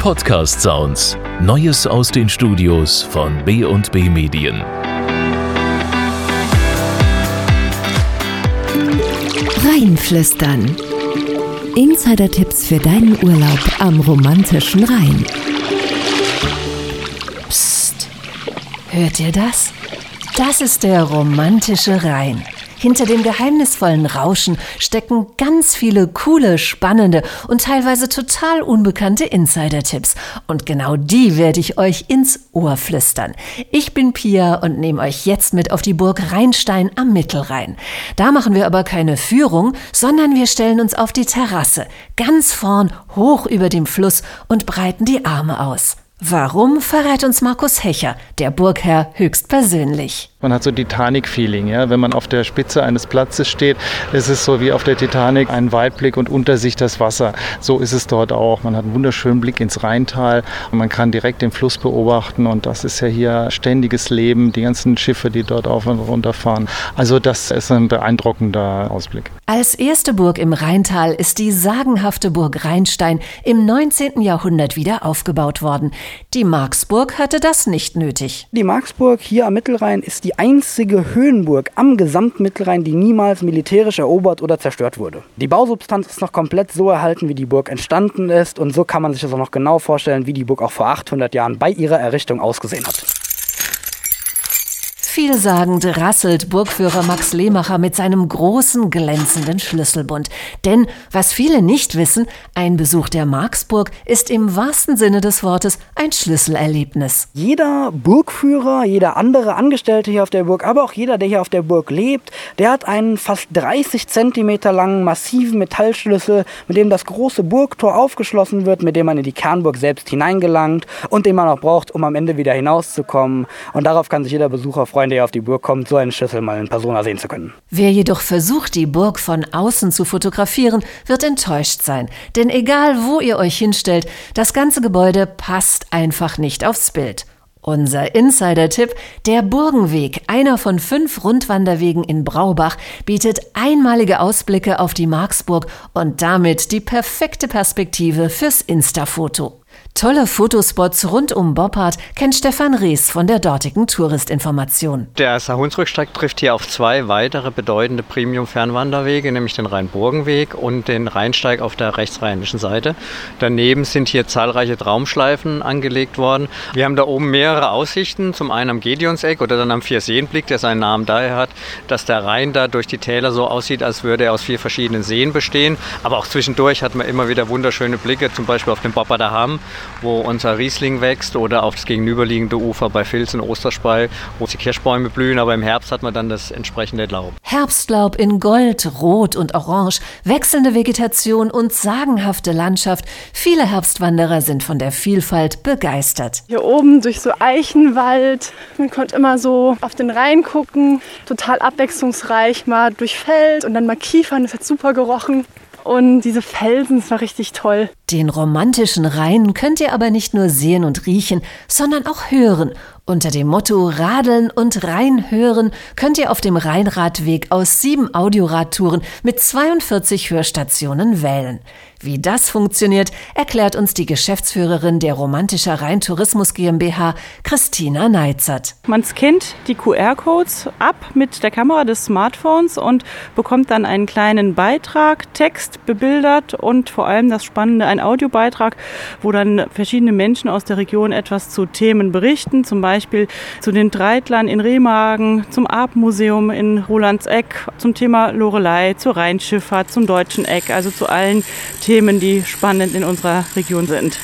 Podcast Sounds. Neues aus den Studios von B&B Medien. Rheinflüstern. Insider-Tipps für deinen Urlaub am romantischen Rhein. Psst. Hört ihr das? Das ist der romantische Rhein. Hinter dem geheimnisvollen Rauschen stecken ganz viele coole, spannende und teilweise total unbekannte Insider-Tipps. Und genau die werde ich euch ins Ohr flüstern. Ich bin Pia und nehme euch jetzt mit auf die Burg Rheinstein am Mittelrhein. Da machen wir aber keine Führung, sondern wir stellen uns auf die Terrasse, ganz vorn, hoch über dem Fluss und breiten die Arme aus. Warum verrät uns Markus Hecher, der Burgherr, höchstpersönlich. Man hat so Titanic-Feeling, ja. Wenn man auf der Spitze eines Platzes steht, ist es so wie auf der Titanic ein Weitblick und unter sich das Wasser. So ist es dort auch. Man hat einen wunderschönen Blick ins Rheintal und man kann direkt den Fluss beobachten und das ist ja hier ständiges Leben, die ganzen Schiffe, die dort auf und runter fahren. Also das ist ein beeindruckender Ausblick. Als erste Burg im Rheintal ist die sagenhafte Burg Rheinstein im 19. Jahrhundert wieder aufgebaut worden. Die Marksburg hatte das nicht nötig. Die Marksburg hier am Mittelrhein ist die einzige Höhenburg am gesamten Mittelrhein, die niemals militärisch erobert oder zerstört wurde. Die Bausubstanz ist noch komplett so erhalten, wie die Burg entstanden ist und so kann man sich das auch noch genau vorstellen, wie die Burg auch vor 800 Jahren bei ihrer Errichtung ausgesehen hat. Vielsagend rasselt Burgführer Max Lehmacher mit seinem großen glänzenden Schlüsselbund. Denn, was viele nicht wissen, ein Besuch der Marksburg ist im wahrsten Sinne des Wortes ein Schlüsselerlebnis. Jeder Burgführer, jeder andere Angestellte hier auf der Burg, aber auch jeder, der hier auf der Burg lebt, der hat einen fast 30 Zentimeter langen massiven Metallschlüssel, mit dem das große Burgtor aufgeschlossen wird, mit dem man in die Kernburg selbst hineingelangt und den man auch braucht, um am Ende wieder hinauszukommen. Und darauf kann sich jeder Besucher freuen Freunde hier auf die Burg kommt, so einen Schlüssel mal in Persona sehen zu können. Wer jedoch versucht, die Burg von außen zu fotografieren, wird enttäuscht sein. Denn egal, wo ihr euch hinstellt, das ganze Gebäude passt einfach nicht aufs Bild. Unser Insider-Tipp, der Burgenweg, einer von fünf Rundwanderwegen in Braubach, bietet einmalige Ausblicke auf die Marksburg und damit die perfekte Perspektive fürs Insta-Foto. Tolle Fotospots rund um Boppard kennt Stefan Rees von der dortigen Touristinformation. Der Saarhunsrücksteig trifft hier auf zwei weitere bedeutende Premium-Fernwanderwege, nämlich den Rhein-Burgen-Weg und den Rheinsteig auf der rechtsrheinischen Seite. Daneben sind hier zahlreiche Traumschleifen angelegt worden. Wir haben da oben mehrere Aussichten, zum einen am Gedeonseck oder dann am Vierseenblick, der seinen Namen daher hat, dass der Rhein da durch die Täler so aussieht, als würde er aus vier verschiedenen Seen bestehen. Aber auch zwischendurch hat man immer wieder wunderschöne Blicke, zum Beispiel auf den Bopparder Hamm wo unser Riesling wächst oder auf das gegenüberliegende Ufer bei Filz in Osterspey, wo die Kirschbäume blühen, aber im Herbst hat man dann das entsprechende Laub. Herbstlaub in Gold, Rot und Orange, wechselnde Vegetation und sagenhafte Landschaft. Viele Herbstwanderer sind von der Vielfalt begeistert. Hier oben durch so Eichenwald, man konnte immer so auf den Rhein gucken, total abwechslungsreich, mal durch Feld und dann mal Kiefern, das hat super gerochen. Und diese Felsen, das war richtig toll. Den romantischen Rhein könnt ihr aber nicht nur sehen und riechen, sondern auch hören. Unter dem Motto Radeln und Rheinhören könnt ihr auf dem Rheinradweg aus sieben Audioradtouren mit 42 Hörstationen wählen. Wie das funktioniert, erklärt uns die Geschäftsführerin der Romantischer Rhein-Tourismus GmbH, Christina Neizert. Man scannt die QR-Codes ab mit der Kamera des Smartphones und bekommt dann einen kleinen Beitrag, Text bebildert und vor allem das Spannende, ein Audiobeitrag, wo dann verschiedene Menschen aus der Region etwas zu Themen berichten, zum Beispiel zu den Dreitlern in Remagen, zum Arpmuseum in Rolandseck, zum Thema Lorelei, zur Rheinschifffahrt, zum Deutschen Eck, also zu allen Themen Themen, die spannend in unserer Region sind.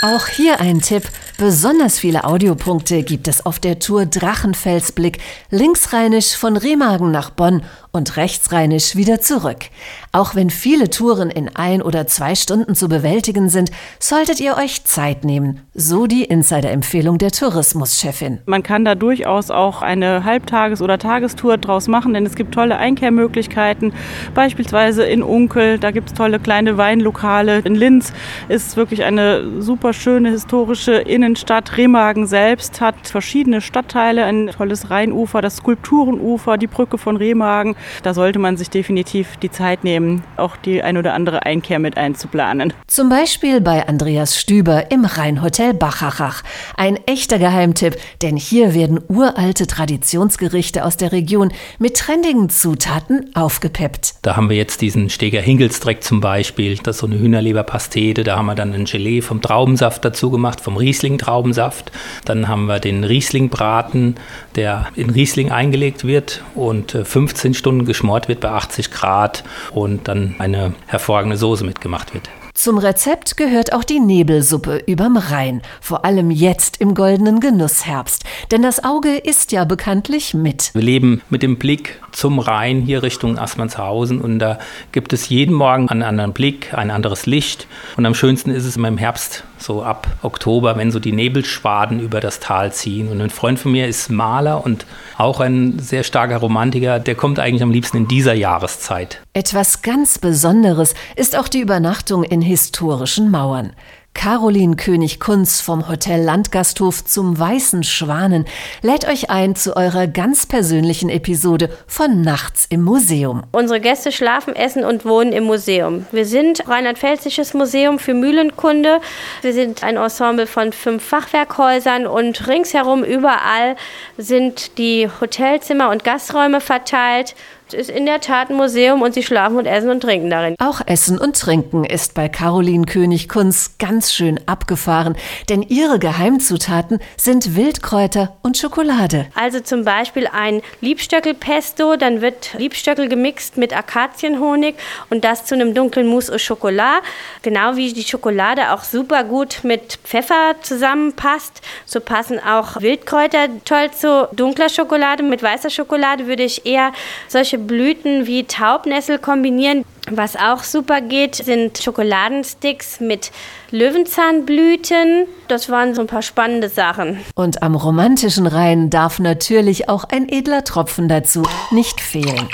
Auch hier ein Tipp. Besonders viele Audiopunkte gibt es auf der Tour Drachenfelsblick linksrheinisch von Remagen nach Bonn und rechtsrheinisch wieder zurück. Auch wenn viele Touren in ein oder zwei Stunden zu bewältigen sind, solltet ihr euch Zeit nehmen, so die Insider-Empfehlung der Tourismuschefin. Man kann da durchaus auch eine Halbtages- oder Tagestour draus machen, denn es gibt tolle Einkehrmöglichkeiten, beispielsweise in Unkel, da gibt es tolle kleine Weinlokale. In Linz ist wirklich eine super schöne historische Innenstadt. Remagen selbst hat verschiedene Stadtteile, ein tolles Rheinufer, das Skulpturenufer, die Brücke von Remagen da sollte man sich definitiv die Zeit nehmen, auch die ein oder andere Einkehr mit einzuplanen. Zum Beispiel bei Andreas Stüber im Rheinhotel Bachachach. Ein echter Geheimtipp, denn hier werden uralte Traditionsgerichte aus der Region mit trendigen Zutaten aufgepeppt. Da haben wir jetzt diesen Steger Hingelsdreck zum Beispiel, das ist so eine Hühnerleberpastete, da haben wir dann ein Gelee vom Traubensaft dazu gemacht, vom Riesling-Traubensaft. Dann haben wir den Riesling-Braten, der in Riesling eingelegt wird und 15 äh, Stunden geschmort wird bei 80 Grad und dann eine hervorragende Soße mitgemacht wird. Zum Rezept gehört auch die Nebelsuppe überm Rhein, vor allem jetzt im goldenen Genussherbst. Denn das Auge ist ja bekanntlich mit. Wir leben mit dem Blick zum Rhein hier Richtung Assmannshausen und da gibt es jeden Morgen einen anderen Blick, ein anderes Licht. Und am schönsten ist es immer im Herbst, so ab Oktober, wenn so die Nebelschwaden über das Tal ziehen. Und ein Freund von mir ist Maler und auch ein sehr starker Romantiker, der kommt eigentlich am liebsten in dieser Jahreszeit. Etwas ganz Besonderes ist auch die Übernachtung in historischen Mauern. Caroline König-Kunz vom Hotel Landgasthof zum Weißen Schwanen lädt euch ein zu eurer ganz persönlichen Episode von Nachts im Museum. Unsere Gäste schlafen, essen und wohnen im Museum. Wir sind Rheinland-Pfälzisches Museum für Mühlenkunde. Wir sind ein Ensemble von fünf Fachwerkhäusern und ringsherum überall sind die Hotelzimmer und Gasträume verteilt ist in der Tat ein Museum und sie schlafen und essen und trinken darin. Auch Essen und Trinken ist bei Caroline König-Kunz ganz schön abgefahren, denn ihre Geheimzutaten sind Wildkräuter und Schokolade. Also zum Beispiel ein Liebstöckelpesto, dann wird Liebstöckel gemixt mit Akazienhonig und das zu einem dunklen Mousse au Chocolat. Genau wie die Schokolade auch super gut mit Pfeffer zusammenpasst, so passen auch Wildkräuter toll zu dunkler Schokolade. Mit weißer Schokolade würde ich eher solche Blüten wie Taubnessel kombinieren. Was auch super geht, sind Schokoladensticks mit Löwenzahnblüten. Das waren so ein paar spannende Sachen. Und am romantischen Rhein darf natürlich auch ein edler Tropfen dazu nicht fehlen.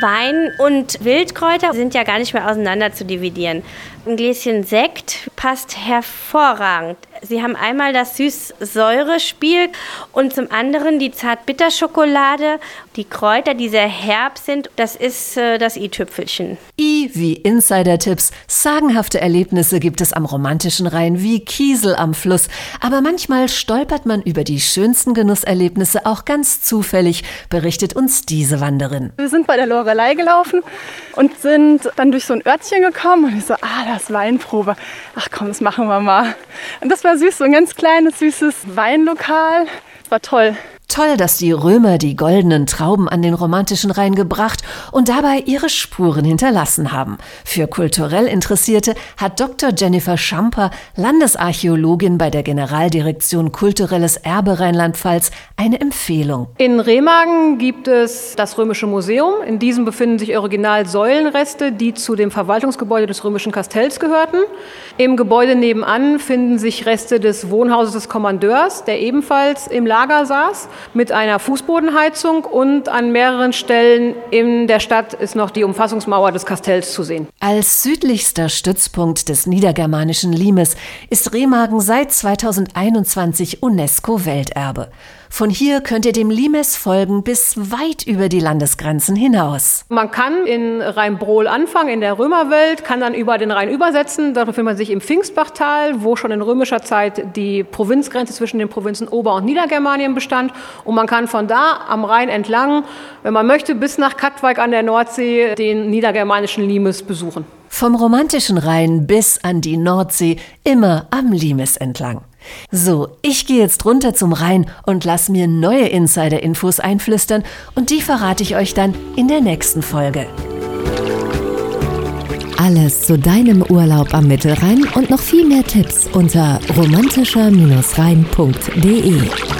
Wein und Wildkräuter sind ja gar nicht mehr auseinander zu dividieren. Ein Gläschen Sekt passt hervorragend. Sie haben einmal das Süß-Säure-Spiel und zum anderen die Zart-Bitter-Schokolade. Die Kräuter, die sehr herb sind, das ist äh, das i-Tüpfelchen. I wie Insider-Tipps. Sagenhafte Erlebnisse gibt es am romantischen Rhein wie Kiesel am Fluss. Aber manchmal stolpert man über die schönsten Genusserlebnisse auch ganz zufällig, berichtet uns diese Wanderin. Wir sind bei der Lorelei gelaufen und sind dann durch so ein Örtchen gekommen und ich so, ah, das Weinprobe. Ach komm, das machen wir mal. Und das war süß, so ein ganz kleines, süßes Weinlokal. Das war toll. Toll, dass die Römer die goldenen Trauben an den romantischen Rhein gebracht und dabei ihre Spuren hinterlassen haben. Für kulturell Interessierte hat Dr. Jennifer Schamper, Landesarchäologin bei der Generaldirektion Kulturelles Erbe Rheinland-Pfalz, eine Empfehlung. In Remagen gibt es das Römische Museum. In diesem befinden sich Original-Säulenreste, die zu dem Verwaltungsgebäude des römischen Kastells gehörten. Im Gebäude nebenan finden sich Reste des Wohnhauses des Kommandeurs, der ebenfalls im Lager saß mit einer Fußbodenheizung und an mehreren Stellen in der Stadt ist noch die Umfassungsmauer des Kastells zu sehen. Als südlichster Stützpunkt des niedergermanischen Limes ist Remagen seit 2021 UNESCO-Welterbe. Von hier könnt ihr dem Limes folgen bis weit über die Landesgrenzen hinaus. Man kann in Rheinbrohl anfangen, in der Römerwelt, kann dann über den Rhein übersetzen. Da befindet man sich im Pfingstbachtal, wo schon in römischer Zeit die Provinzgrenze zwischen den Provinzen Ober- und Niedergermanien bestand. Und man kann von da am Rhein entlang, wenn man möchte, bis nach Katwijk an der Nordsee den niedergermanischen Limes besuchen. Vom romantischen Rhein bis an die Nordsee, immer am Limes entlang. So, ich gehe jetzt runter zum Rhein und lass mir neue Insider-Infos einflüstern und die verrate ich euch dann in der nächsten Folge. Alles zu deinem Urlaub am Mittelrhein und noch viel mehr Tipps unter romantischer-rhein.de.